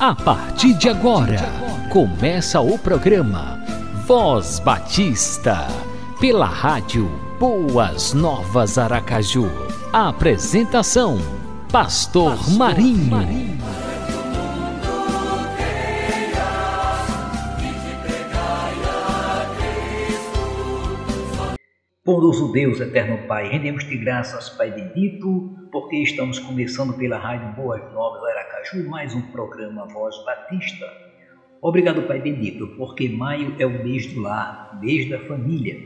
A partir de agora, começa o programa Voz Batista, pela rádio Boas Novas Aracaju. A apresentação: Pastor, Pastor Marinho. Marinho. Bondoso Deus, eterno Pai, rendemos-te graças, Pai bendito, porque estamos começando pela Rádio Boas Novas Aracaju mais um programa Voz Batista. Obrigado, Pai bendito, porque maio é o mês do lar, mês da família,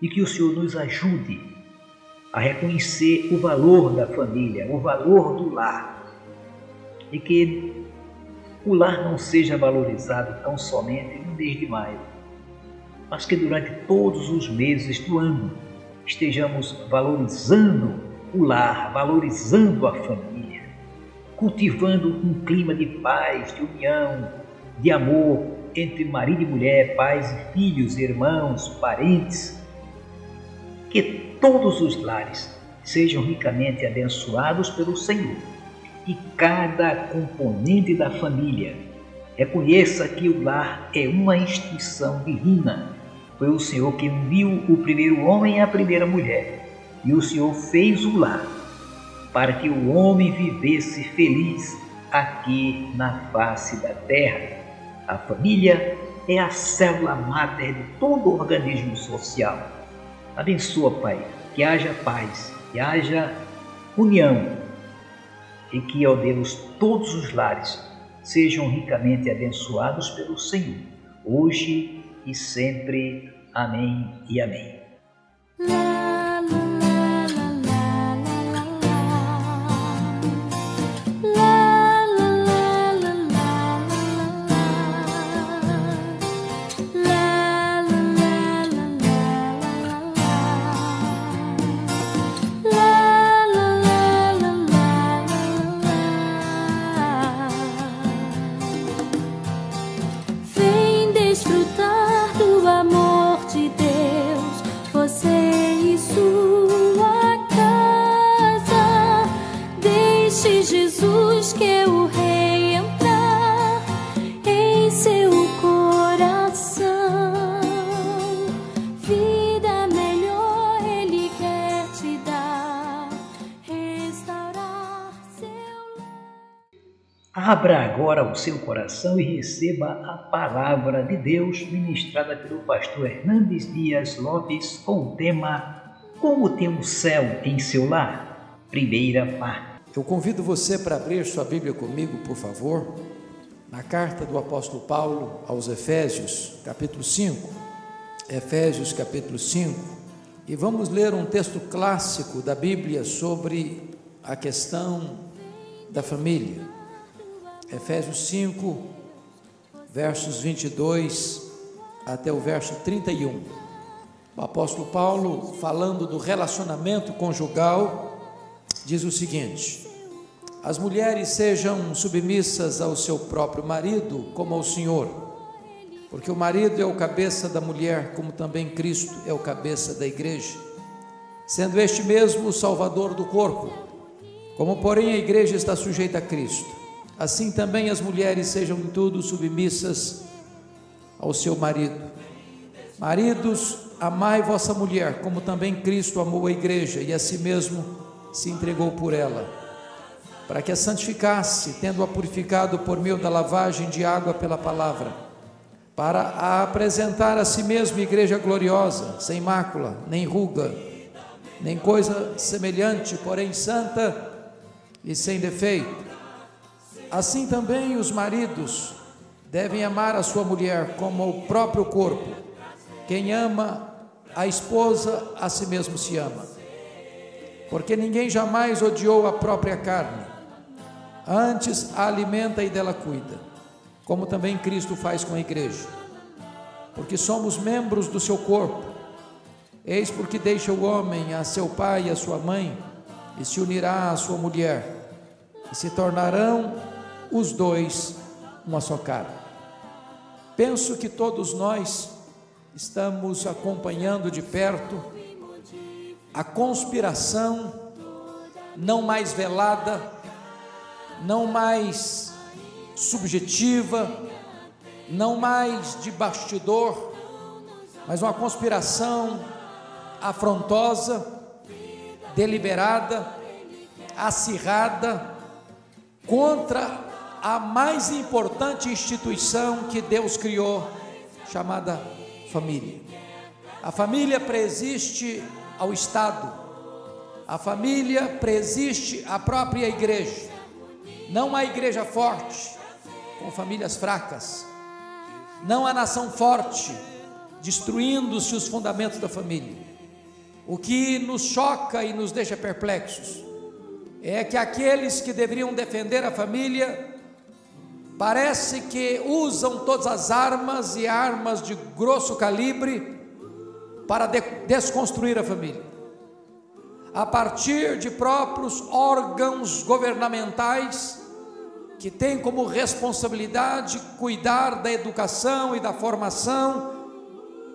e que o Senhor nos ajude a reconhecer o valor da família, o valor do lar, e que o lar não seja valorizado tão somente no mês de maio, mas que durante todos os meses do ano estejamos valorizando o lar, valorizando a família, cultivando um clima de paz, de união, de amor entre marido e mulher, pais e filhos, irmãos, parentes. Que todos os lares sejam ricamente abençoados pelo Senhor. E cada componente da família reconheça que o lar é uma instituição divina. Foi o Senhor que viu o primeiro homem a primeira mulher, e o Senhor fez o lar, para que o homem vivesse feliz aqui na face da terra. A família é a célula máter de todo organismo social. Abençoa, Pai, que haja paz, que haja união e que, ó Deus, todos os lares sejam ricamente abençoados pelo Senhor, hoje e sempre. Amém e amém. Agora o seu coração e receba a palavra de Deus ministrada pelo pastor Hernandes Dias Lopes com o tema Como tem o céu em seu lar? Primeira parte. Eu convido você para abrir sua Bíblia comigo, por favor, na carta do apóstolo Paulo aos Efésios, capítulo 5. Efésios, capítulo 5. E vamos ler um texto clássico da Bíblia sobre a questão da família. Efésios 5, versos 22 até o verso 31. O apóstolo Paulo, falando do relacionamento conjugal, diz o seguinte: As mulheres sejam submissas ao seu próprio marido, como ao Senhor, porque o marido é o cabeça da mulher, como também Cristo é o cabeça da igreja, sendo este mesmo o salvador do corpo. Como, porém, a igreja está sujeita a Cristo assim também as mulheres sejam em tudo submissas ao seu marido. Maridos, amai vossa mulher, como também Cristo amou a igreja e a si mesmo se entregou por ela, para que a santificasse, tendo-a purificado por meio da lavagem de água pela palavra, para a apresentar a si mesmo igreja gloriosa, sem mácula, nem ruga, nem coisa semelhante, porém santa e sem defeito. Assim também os maridos devem amar a sua mulher como o próprio corpo. Quem ama a esposa, a si mesmo se ama. Porque ninguém jamais odiou a própria carne, antes a alimenta e dela cuida, como também Cristo faz com a igreja. Porque somos membros do seu corpo. Eis porque deixa o homem a seu pai e a sua mãe, e se unirá à sua mulher, e se tornarão os dois uma só cara. Penso que todos nós estamos acompanhando de perto a conspiração não mais velada, não mais subjetiva, não mais de bastidor, mas uma conspiração afrontosa, deliberada, acirrada contra a mais importante instituição que Deus criou, chamada família. A família preexiste ao Estado, a família preexiste à própria igreja. Não há igreja forte com famílias fracas, não há nação forte destruindo-se os fundamentos da família. O que nos choca e nos deixa perplexos é que aqueles que deveriam defender a família parece que usam todas as armas e armas de grosso calibre para de desconstruir a família. A partir de próprios órgãos governamentais que têm como responsabilidade cuidar da educação e da formação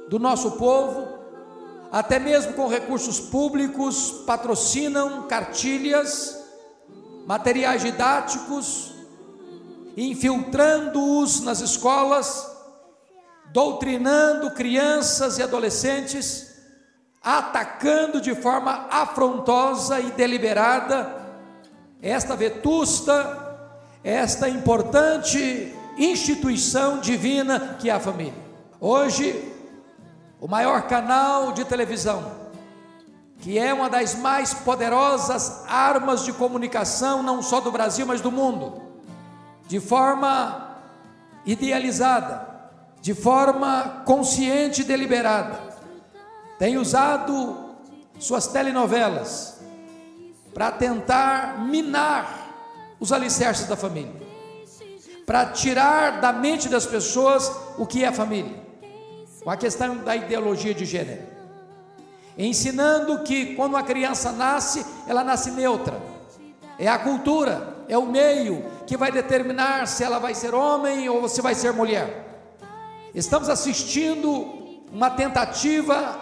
do nosso povo, até mesmo com recursos públicos, patrocinam cartilhas, materiais didáticos, infiltrando-os nas escolas, doutrinando crianças e adolescentes, atacando de forma afrontosa e deliberada esta vetusta, esta importante instituição divina que é a família. Hoje, o maior canal de televisão, que é uma das mais poderosas armas de comunicação, não só do Brasil, mas do mundo, de forma idealizada, de forma consciente e deliberada, tem usado suas telenovelas para tentar minar os alicerces da família, para tirar da mente das pessoas o que é família, com a questão da ideologia de gênero, ensinando que quando uma criança nasce, ela nasce neutra, é a cultura, é o meio que vai determinar se ela vai ser homem ou se vai ser mulher. Estamos assistindo uma tentativa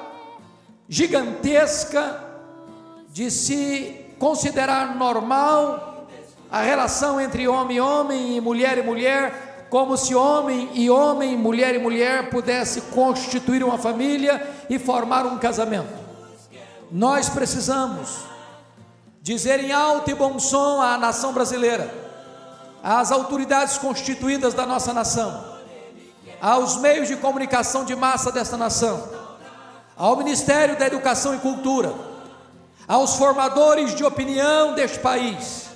gigantesca de se considerar normal a relação entre homem e homem e mulher e mulher, como se homem e homem, mulher e mulher pudesse constituir uma família e formar um casamento. Nós precisamos dizer em alto e bom som à nação brasileira, às autoridades constituídas da nossa nação, aos meios de comunicação de massa desta nação, ao Ministério da Educação e Cultura, aos formadores de opinião deste país,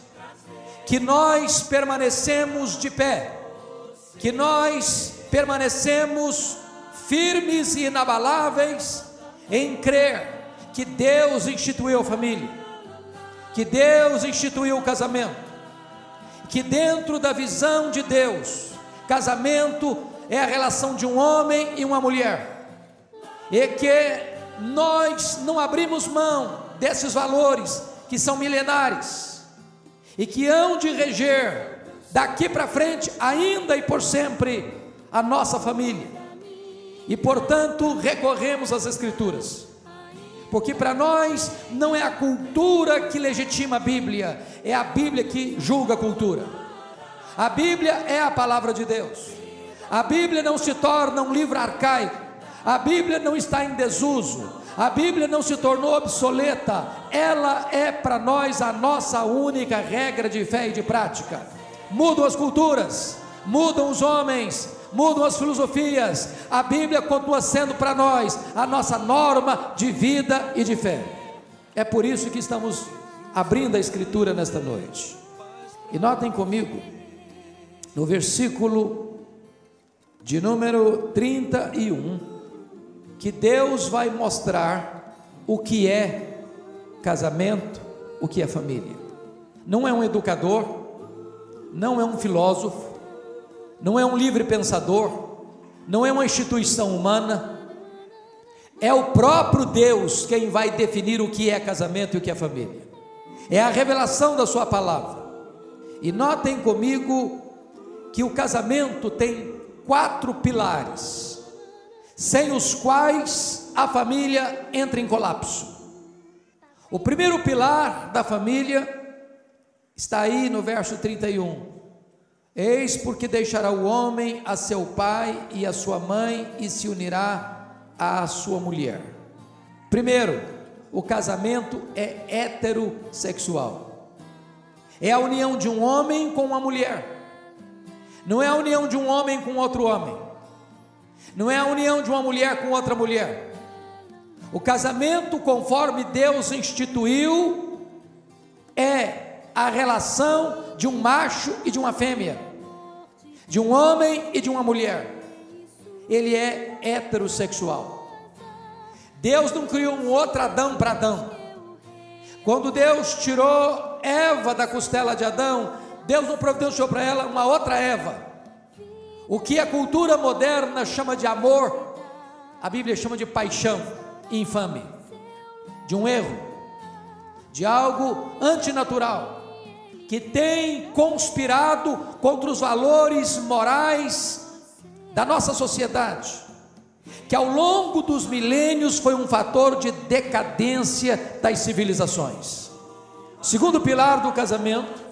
que nós permanecemos de pé, que nós permanecemos firmes e inabaláveis em crer que Deus instituiu a família que Deus instituiu o casamento, que dentro da visão de Deus, casamento é a relação de um homem e uma mulher, e que nós não abrimos mão desses valores que são milenares e que hão de reger daqui para frente, ainda e por sempre, a nossa família. E portanto, recorremos às Escrituras porque para nós não é a cultura que legitima a Bíblia, é a Bíblia que julga a cultura. A Bíblia é a palavra de Deus. A Bíblia não se torna um livro arcaico. A Bíblia não está em desuso. A Bíblia não se tornou obsoleta. Ela é para nós a nossa única regra de fé e de prática. Mudam as culturas, mudam os homens, mudam as filosofias, a Bíblia continua sendo para nós a nossa norma de vida e de fé. É por isso que estamos abrindo a Escritura nesta noite. E notem comigo, no versículo de número 31, que Deus vai mostrar o que é casamento, o que é família. Não é um educador, não é um filósofo, não é um livre pensador, não é uma instituição humana, é o próprio Deus quem vai definir o que é casamento e o que é família. É a revelação da Sua palavra. E notem comigo que o casamento tem quatro pilares, sem os quais a família entra em colapso. O primeiro pilar da família está aí no verso 31 Eis porque deixará o homem a seu pai e a sua mãe e se unirá à sua mulher. Primeiro, o casamento é heterossexual. É a união de um homem com uma mulher. Não é a união de um homem com outro homem. Não é a união de uma mulher com outra mulher. O casamento, conforme Deus instituiu, é a relação de um macho e de uma fêmea, de um homem e de uma mulher. Ele é heterossexual. Deus não criou um outro Adão para Adão. Quando Deus tirou Eva da costela de Adão, Deus não providenciou para ela uma outra Eva. O que a cultura moderna chama de amor, a Bíblia chama de paixão infame, de um erro, de algo antinatural, que tem conspirado contra os valores morais da nossa sociedade, que ao longo dos milênios foi um fator de decadência das civilizações. Segundo pilar do casamento,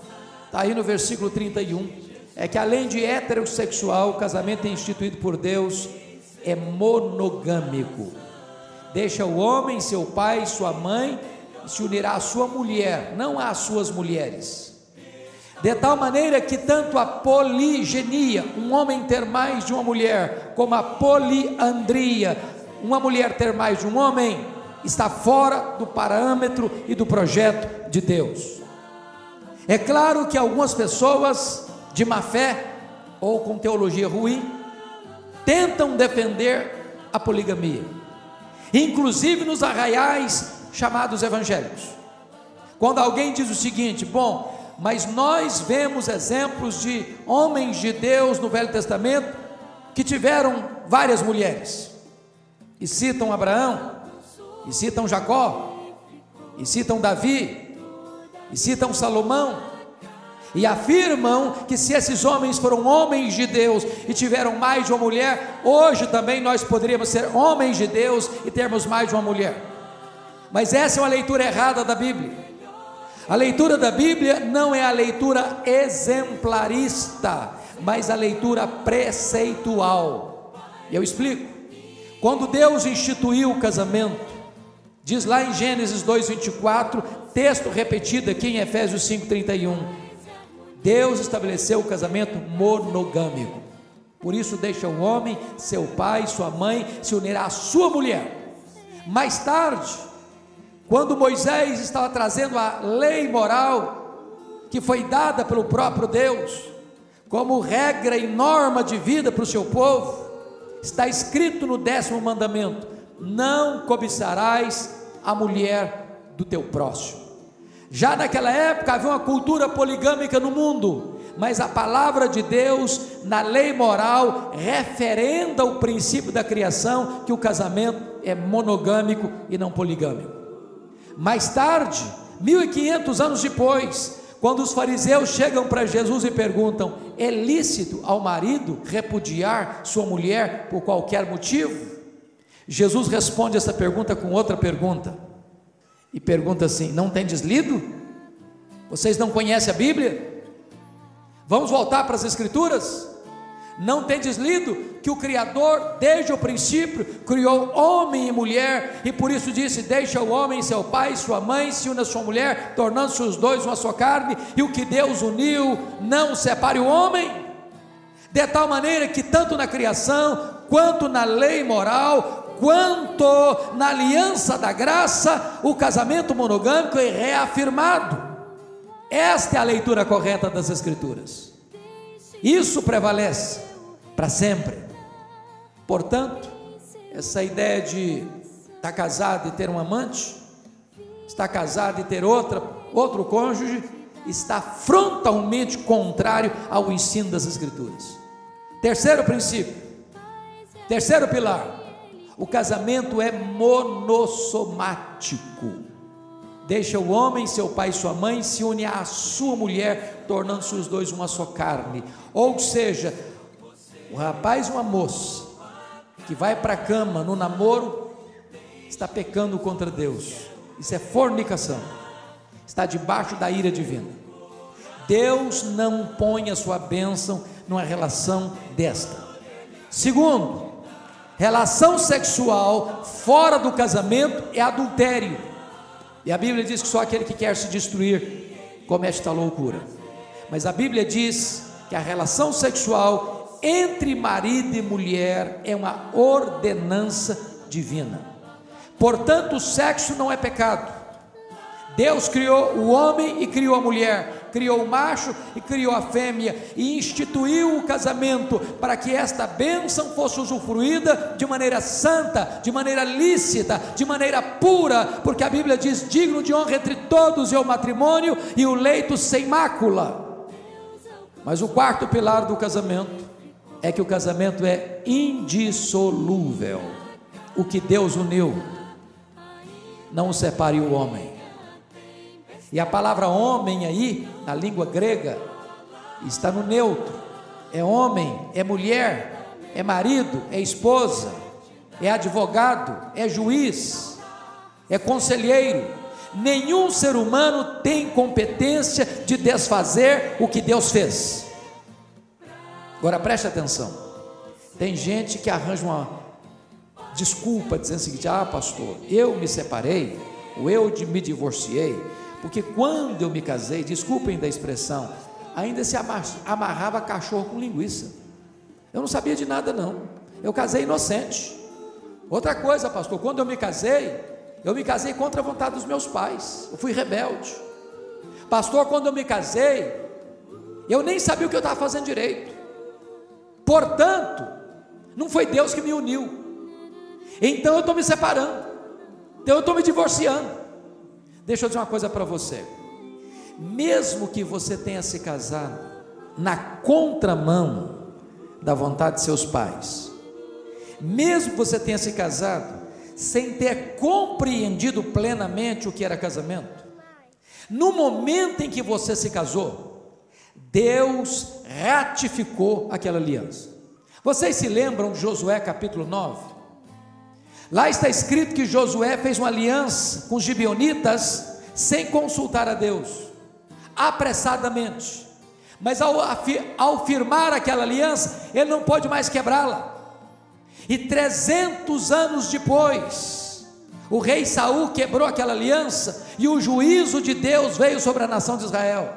está aí no versículo 31, é que além de heterossexual, o casamento é instituído por Deus é monogâmico. Deixa o homem, seu pai, sua mãe, se unirá à sua mulher, não às suas mulheres. De tal maneira que tanto a poligenia, um homem ter mais de uma mulher, como a poliandria, uma mulher ter mais de um homem, está fora do parâmetro e do projeto de Deus. É claro que algumas pessoas de má fé ou com teologia ruim tentam defender a poligamia inclusive nos arraiais chamados evangélicos. Quando alguém diz o seguinte: bom, mas nós vemos exemplos de homens de Deus no Velho Testamento que tiveram várias mulheres, e citam Abraão, e citam Jacó, e citam Davi, e citam Salomão, e afirmam que se esses homens foram homens de Deus e tiveram mais de uma mulher, hoje também nós poderíamos ser homens de Deus e termos mais de uma mulher. Mas essa é uma leitura errada da Bíblia. A leitura da Bíblia não é a leitura exemplarista, mas a leitura preceitual. E eu explico. Quando Deus instituiu o casamento, diz lá em Gênesis 2:24, texto repetido aqui em Efésios 5:31 Deus estabeleceu o casamento monogâmico. Por isso deixa o homem, seu pai, sua mãe, se unirá à sua mulher. Mais tarde, quando Moisés estava trazendo a lei moral que foi dada pelo próprio Deus, como regra e norma de vida para o seu povo, está escrito no décimo mandamento: não cobiçarás a mulher do teu próximo. Já naquela época havia uma cultura poligâmica no mundo, mas a palavra de Deus, na lei moral, referenda o princípio da criação que o casamento é monogâmico e não poligâmico. Mais tarde, 1500 anos depois, quando os fariseus chegam para Jesus e perguntam: é lícito ao marido repudiar sua mulher por qualquer motivo? Jesus responde essa pergunta com outra pergunta e pergunta assim: Não tendes lido? Vocês não conhecem a Bíblia? Vamos voltar para as Escrituras? Não tendes lido que o Criador, desde o princípio, criou homem e mulher, e por isso disse: Deixa o homem seu pai, sua mãe, se une a sua mulher, tornando-se os dois uma só carne, e o que Deus uniu, não separe o homem. De tal maneira que, tanto na criação, quanto na lei moral, quanto na aliança da graça, o casamento monogâmico é reafirmado. Esta é a leitura correta das Escrituras. Isso prevalece para sempre. Portanto, essa ideia de estar casado e ter um amante, estar casado e ter outra, outro cônjuge, está frontalmente contrário ao ensino das Escrituras. Terceiro princípio, terceiro pilar, o casamento é monossomático. Deixa o homem, seu pai e sua mãe se une à sua mulher, tornando-se os dois uma só carne. Ou seja, o rapaz e uma moça que vai para a cama no namoro está pecando contra Deus. Isso é fornicação. Está debaixo da ira divina. Deus não põe a sua bênção numa relação desta. Segundo, relação sexual fora do casamento é adultério. E a Bíblia diz que só aquele que quer se destruir comete esta loucura. Mas a Bíblia diz que a relação sexual entre marido e mulher é uma ordenança divina. Portanto, o sexo não é pecado. Deus criou o homem e criou a mulher, criou o macho e criou a fêmea e instituiu o casamento para que esta bênção fosse usufruída de maneira santa, de maneira lícita, de maneira pura, porque a Bíblia diz: digno de honra entre todos é o matrimônio e o leito sem mácula. Mas o quarto pilar do casamento é que o casamento é indissolúvel. O que Deus uniu, não separe o homem. E a palavra homem aí, na língua grega, está no neutro. É homem, é mulher, é marido, é esposa, é advogado, é juiz, é conselheiro. Nenhum ser humano tem competência de desfazer o que Deus fez. Agora preste atenção. Tem gente que arranja uma desculpa dizendo o seguinte: ah, pastor, eu me separei, ou eu me divorciei, porque quando eu me casei, desculpem da expressão, ainda se amarrava cachorro com linguiça. Eu não sabia de nada, não. Eu casei inocente. Outra coisa, pastor, quando eu me casei, eu me casei contra a vontade dos meus pais. Eu fui rebelde. Pastor, quando eu me casei, eu nem sabia o que eu estava fazendo direito. Portanto, não foi Deus que me uniu. Então eu estou me separando. Então eu estou me divorciando. Deixa eu dizer uma coisa para você. Mesmo que você tenha se casado na contramão da vontade de seus pais, mesmo que você tenha se casado sem ter compreendido plenamente o que era casamento, no momento em que você se casou, Deus ratificou aquela aliança. Vocês se lembram de Josué capítulo 9? Lá está escrito que Josué fez uma aliança com os gibeonitas sem consultar a Deus, apressadamente. Mas ao, ao firmar aquela aliança, ele não pode mais quebrá-la. E 300 anos depois, o rei Saul quebrou aquela aliança e o juízo de Deus veio sobre a nação de Israel.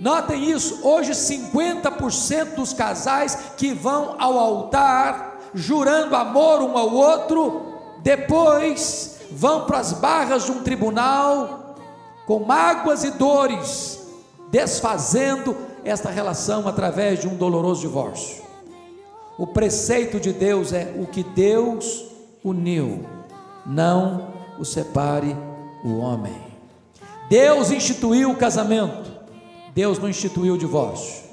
Notem isso, hoje 50% dos casais que vão ao altar jurando amor um ao outro, depois vão para as barras de um tribunal com mágoas e dores, desfazendo esta relação através de um doloroso divórcio. O preceito de Deus é o que Deus uniu, não o separe o homem. Deus instituiu o casamento, Deus não instituiu o divórcio.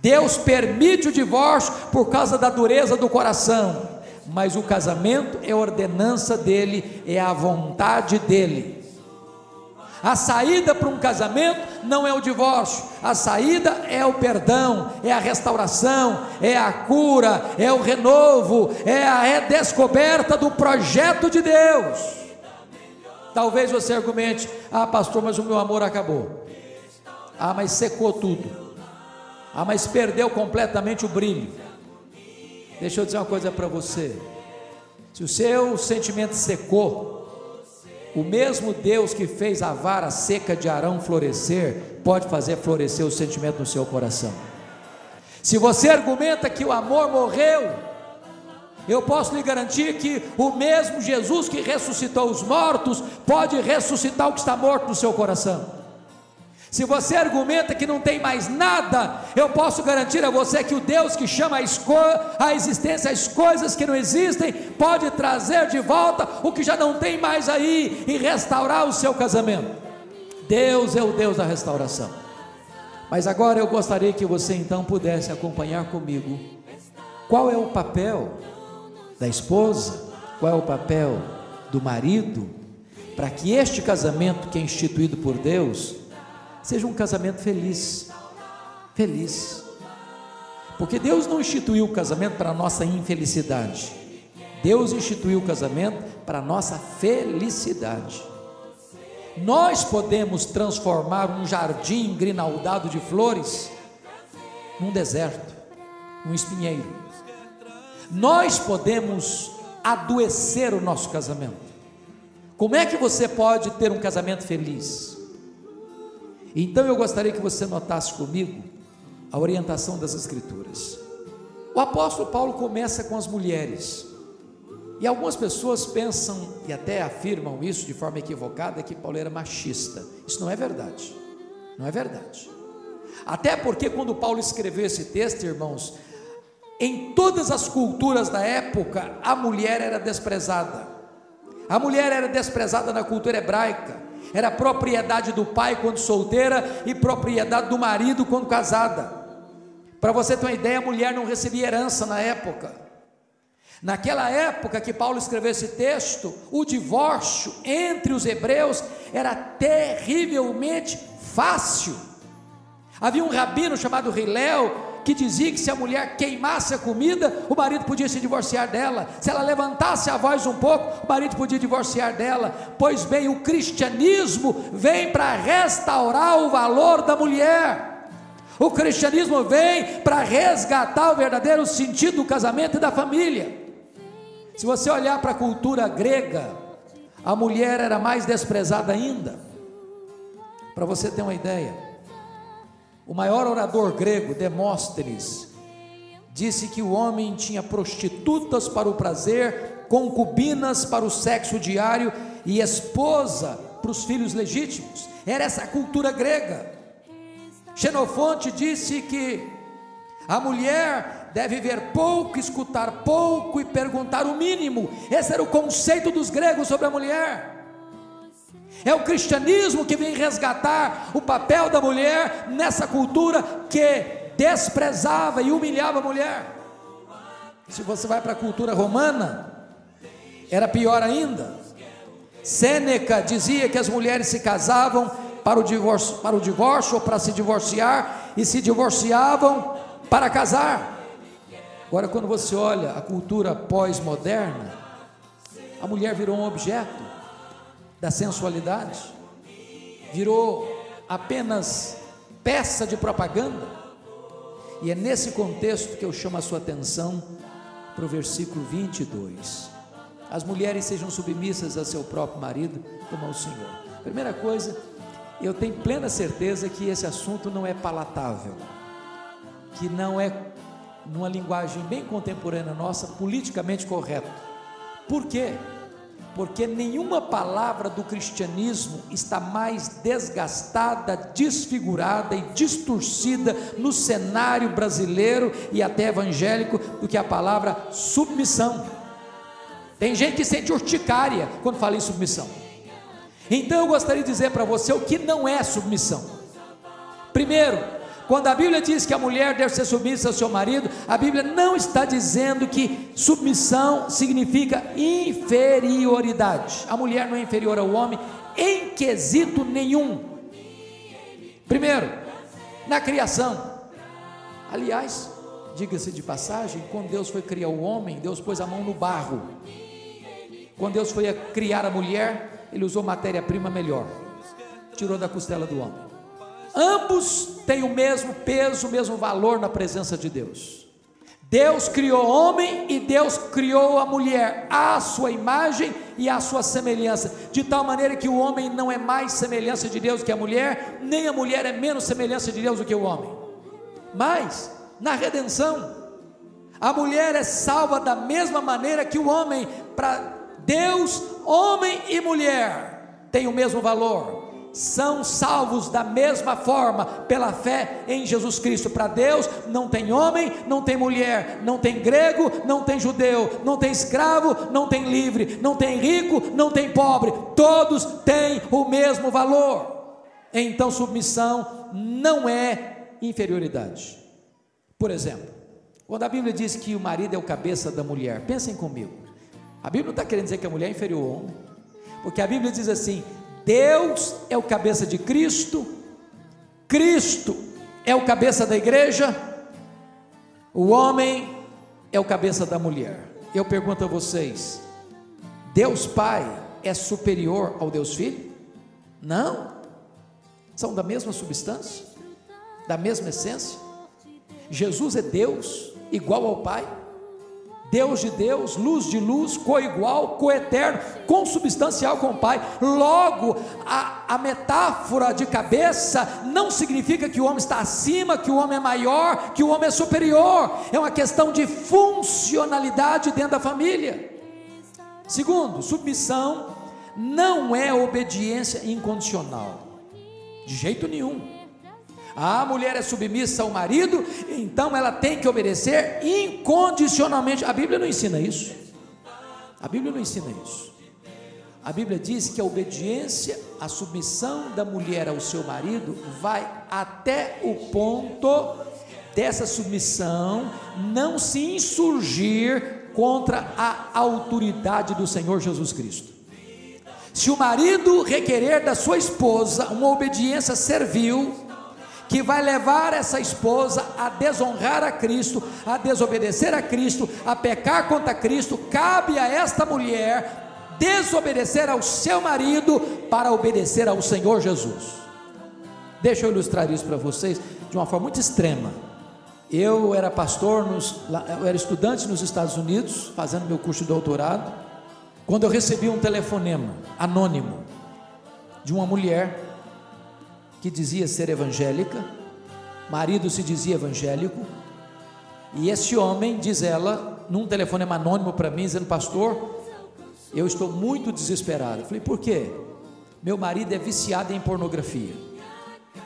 Deus permite o divórcio por causa da dureza do coração, mas o casamento é ordenança dele, é a vontade dele. A saída para um casamento não é o divórcio, a saída é o perdão, é a restauração, é a cura, é o renovo, é a redescoberta do projeto de Deus. Talvez você argumente: ah, pastor, mas o meu amor acabou. Ah, mas secou tudo. Ah, mas perdeu completamente o brilho. Deixa eu dizer uma coisa para você. Se o seu sentimento secou, o mesmo Deus que fez a vara seca de Arão florescer, pode fazer florescer o sentimento no seu coração. Se você argumenta que o amor morreu, eu posso lhe garantir que o mesmo Jesus que ressuscitou os mortos pode ressuscitar o que está morto no seu coração. Se você argumenta que não tem mais nada, eu posso garantir a você que o Deus que chama a, a existência as coisas que não existem, pode trazer de volta o que já não tem mais aí e restaurar o seu casamento. Deus é o Deus da restauração. Mas agora eu gostaria que você então pudesse acompanhar comigo qual é o papel da esposa, qual é o papel do marido, para que este casamento que é instituído por Deus seja um casamento feliz. Feliz. Porque Deus não instituiu o casamento para a nossa infelicidade. Deus instituiu o casamento para a nossa felicidade. Nós podemos transformar um jardim grinaldado de flores num deserto, num espinheiro. Nós podemos adoecer o nosso casamento. Como é que você pode ter um casamento feliz? Então eu gostaria que você notasse comigo a orientação das Escrituras. O apóstolo Paulo começa com as mulheres. E algumas pessoas pensam e até afirmam isso de forma equivocada que Paulo era machista. Isso não é verdade. Não é verdade. Até porque quando Paulo escreveu esse texto, irmãos, em todas as culturas da época, a mulher era desprezada. A mulher era desprezada na cultura hebraica. Era propriedade do pai quando solteira e propriedade do marido quando casada. Para você ter uma ideia, a mulher não recebia herança na época. Naquela época que Paulo escreveu esse texto, o divórcio entre os hebreus era terrivelmente fácil. Havia um rabino chamado Hilel que dizia que se a mulher queimasse a comida, o marido podia se divorciar dela. Se ela levantasse a voz um pouco, o marido podia divorciar dela. Pois bem, o cristianismo vem para restaurar o valor da mulher. O cristianismo vem para resgatar o verdadeiro sentido do casamento e da família. Se você olhar para a cultura grega, a mulher era mais desprezada ainda. Para você ter uma ideia, o maior orador grego, Demóstenes, disse que o homem tinha prostitutas para o prazer, concubinas para o sexo diário e esposa para os filhos legítimos. Era essa a cultura grega. Xenofonte disse que a mulher deve ver pouco, escutar pouco e perguntar o mínimo. Esse era o conceito dos gregos sobre a mulher. É o cristianismo que vem resgatar o papel da mulher nessa cultura que desprezava e humilhava a mulher. Se você vai para a cultura romana, era pior ainda. Sêneca dizia que as mulheres se casavam para o divórcio, para o divórcio ou para se divorciar e se divorciavam para casar. Agora, quando você olha a cultura pós-moderna, a mulher virou um objeto da sensualidade, virou apenas peça de propaganda. E é nesse contexto que eu chamo a sua atenção para o versículo 22. As mulheres sejam submissas a seu próprio marido, como ao Senhor. Primeira coisa, eu tenho plena certeza que esse assunto não é palatável, que não é, numa linguagem bem contemporânea nossa, politicamente correto. Por quê? Porque nenhuma palavra do cristianismo está mais desgastada, desfigurada e distorcida no cenário brasileiro e até evangélico do que a palavra submissão. Tem gente que sente urticária quando fala em submissão. Então eu gostaria de dizer para você o que não é submissão. Primeiro, quando a Bíblia diz que a mulher deve ser submissa ao seu marido, a Bíblia não está dizendo que submissão significa inferioridade. A mulher não é inferior ao homem em quesito nenhum. Primeiro, na criação. Aliás, diga-se de passagem, quando Deus foi criar o homem, Deus pôs a mão no barro. Quando Deus foi criar a mulher, ele usou matéria-prima melhor, tirou da costela do homem. Ambos têm o mesmo peso, o mesmo valor na presença de Deus. Deus criou o homem e Deus criou a mulher, à sua imagem e à sua semelhança, de tal maneira que o homem não é mais semelhança de Deus que a mulher, nem a mulher é menos semelhança de Deus do que o homem. Mas, na redenção, a mulher é salva da mesma maneira que o homem, para Deus, homem e mulher, têm o mesmo valor, são salvos da mesma forma pela fé em Jesus Cristo. Para Deus não tem homem, não tem mulher, não tem grego, não tem judeu, não tem escravo, não tem livre, não tem rico, não tem pobre, todos têm o mesmo valor. Então, submissão não é inferioridade. Por exemplo, quando a Bíblia diz que o marido é o cabeça da mulher, pensem comigo. A Bíblia não está querendo dizer que a mulher é inferior ao homem, porque a Bíblia diz assim: Deus é o cabeça de Cristo, Cristo é o cabeça da igreja, o homem é o cabeça da mulher. Eu pergunto a vocês: Deus Pai é superior ao Deus Filho? Não. São da mesma substância, da mesma essência. Jesus é Deus, igual ao Pai. Deus de Deus, luz de luz, coigual, coeterno, consubstancial com o Pai. Logo, a, a metáfora de cabeça não significa que o homem está acima, que o homem é maior, que o homem é superior. É uma questão de funcionalidade dentro da família. Segundo, submissão não é obediência incondicional, de jeito nenhum. A mulher é submissa ao marido, então ela tem que obedecer incondicionalmente. A Bíblia não ensina isso. A Bíblia não ensina isso. A Bíblia diz que a obediência, a submissão da mulher ao seu marido vai até o ponto dessa submissão não se insurgir contra a autoridade do Senhor Jesus Cristo. Se o marido requerer da sua esposa uma obediência servil, que vai levar essa esposa a desonrar a Cristo, a desobedecer a Cristo, a pecar contra Cristo, cabe a esta mulher desobedecer ao seu marido para obedecer ao Senhor Jesus. Deixa eu ilustrar isso para vocês de uma forma muito extrema. Eu era pastor, nos, eu era estudante nos Estados Unidos, fazendo meu curso de doutorado, quando eu recebi um telefonema anônimo de uma mulher que dizia ser evangélica, marido se dizia evangélico, e esse homem, diz ela, num telefone anônimo para mim, dizendo: Pastor, eu estou muito desesperado. Eu falei: Por quê? Meu marido é viciado em pornografia.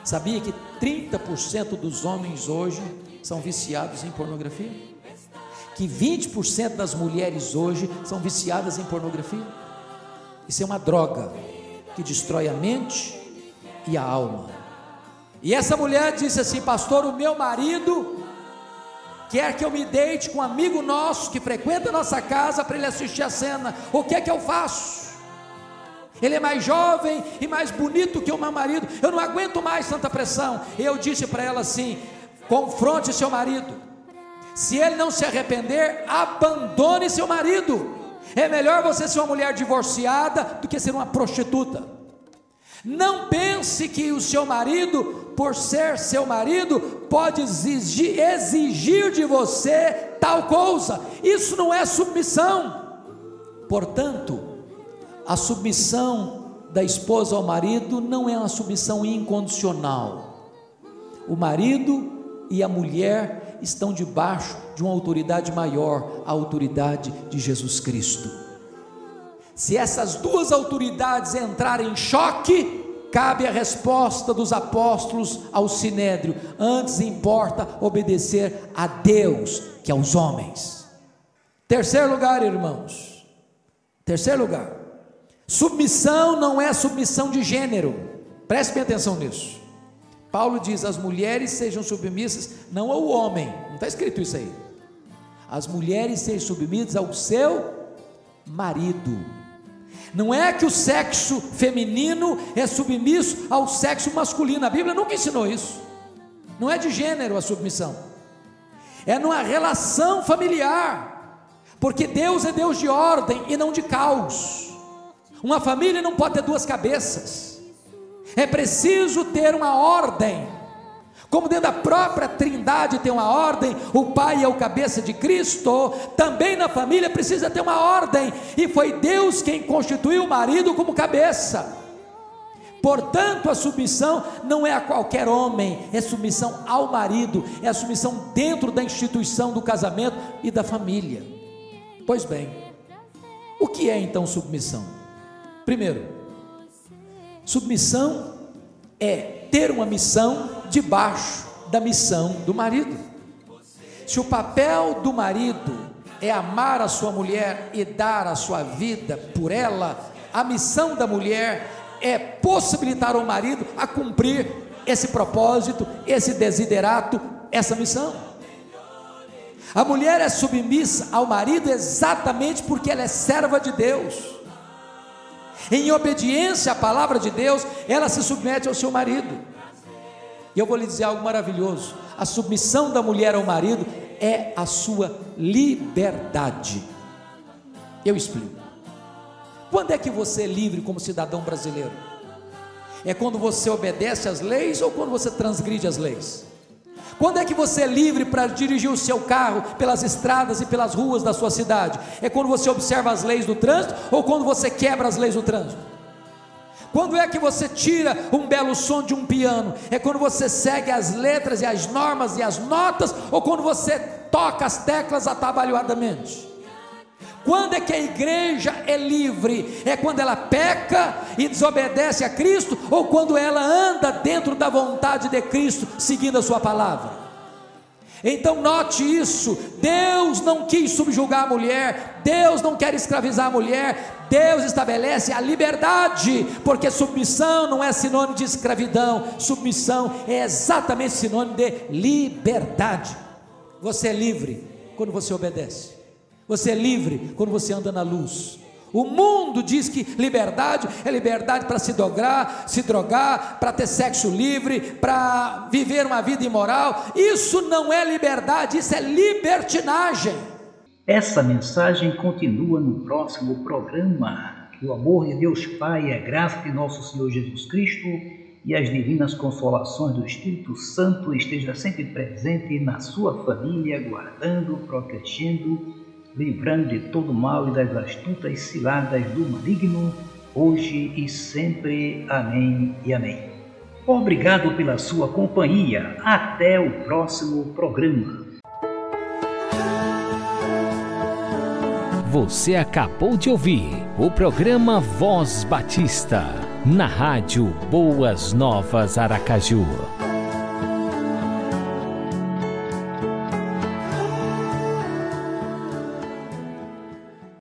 Sabia que 30% dos homens hoje são viciados em pornografia? Que 20% das mulheres hoje são viciadas em pornografia? Isso é uma droga que destrói a mente, e a alma. E essa mulher disse assim: Pastor, o meu marido quer que eu me deite com um amigo nosso que frequenta a nossa casa para ele assistir a cena. O que é que eu faço? Ele é mais jovem e mais bonito que o meu marido. Eu não aguento mais tanta pressão. Eu disse para ela assim: confronte seu marido. Se ele não se arrepender, abandone seu marido. É melhor você ser uma mulher divorciada do que ser uma prostituta. Não pense que o seu marido, por ser seu marido, pode exigir, exigir de você tal coisa. Isso não é submissão. Portanto, a submissão da esposa ao marido não é uma submissão incondicional. O marido e a mulher estão debaixo de uma autoridade maior, a autoridade de Jesus Cristo. Se essas duas autoridades entrarem em choque, cabe a resposta dos apóstolos ao sinédrio: antes importa obedecer a Deus que aos homens. Terceiro lugar, irmãos. Terceiro lugar. Submissão não é submissão de gênero. Preste bem atenção nisso. Paulo diz: as mulheres sejam submissas, não ao homem. Não está escrito isso aí. As mulheres sejam submissas ao seu marido. Não é que o sexo feminino é submisso ao sexo masculino. A Bíblia nunca ensinou isso. Não é de gênero a submissão. É numa relação familiar. Porque Deus é Deus de ordem e não de caos. Uma família não pode ter duas cabeças. É preciso ter uma ordem como dentro da própria Trindade tem uma ordem, o pai é o cabeça de Cristo, também na família precisa ter uma ordem, e foi Deus quem constituiu o marido como cabeça. Portanto, a submissão não é a qualquer homem, é submissão ao marido, é submissão dentro da instituição do casamento e da família. Pois bem, o que é então submissão? Primeiro, submissão é ter uma missão debaixo da missão do marido. Se o papel do marido é amar a sua mulher e dar a sua vida por ela, a missão da mulher é possibilitar o marido a cumprir esse propósito, esse desiderato, essa missão. A mulher é submissa ao marido exatamente porque ela é serva de Deus. Em obediência à palavra de Deus, ela se submete ao seu marido. E eu vou lhe dizer algo maravilhoso: a submissão da mulher ao marido é a sua liberdade. Eu explico. Quando é que você é livre como cidadão brasileiro? É quando você obedece às leis ou quando você transgride as leis? Quando é que você é livre para dirigir o seu carro pelas estradas e pelas ruas da sua cidade? É quando você observa as leis do trânsito ou quando você quebra as leis do trânsito? Quando é que você tira um belo som de um piano? É quando você segue as letras e as normas e as notas ou quando você toca as teclas atabalhoadamente? Quando é que a igreja é livre? É quando ela peca e desobedece a Cristo ou quando ela anda dentro da vontade de Cristo, seguindo a sua palavra? Então note isso: Deus não quis subjugar a mulher, Deus não quer escravizar a mulher, Deus estabelece a liberdade, porque submissão não é sinônimo de escravidão, submissão é exatamente sinônimo de liberdade. Você é livre quando você obedece. Você é livre quando você anda na luz. O mundo diz que liberdade é liberdade para se drogar, se drogar, para ter sexo livre, para viver uma vida imoral. Isso não é liberdade, isso é libertinagem. Essa mensagem continua no próximo programa. Que o amor de Deus Pai, a graça de nosso Senhor Jesus Cristo e as divinas consolações do Espírito Santo esteja sempre presente na sua família, guardando, protegendo livrando de todo mal e das astutas ciladas do maligno, hoje e sempre. Amém e amém. Obrigado pela sua companhia. Até o próximo programa. Você acabou de ouvir o programa Voz Batista, na rádio Boas Novas Aracaju.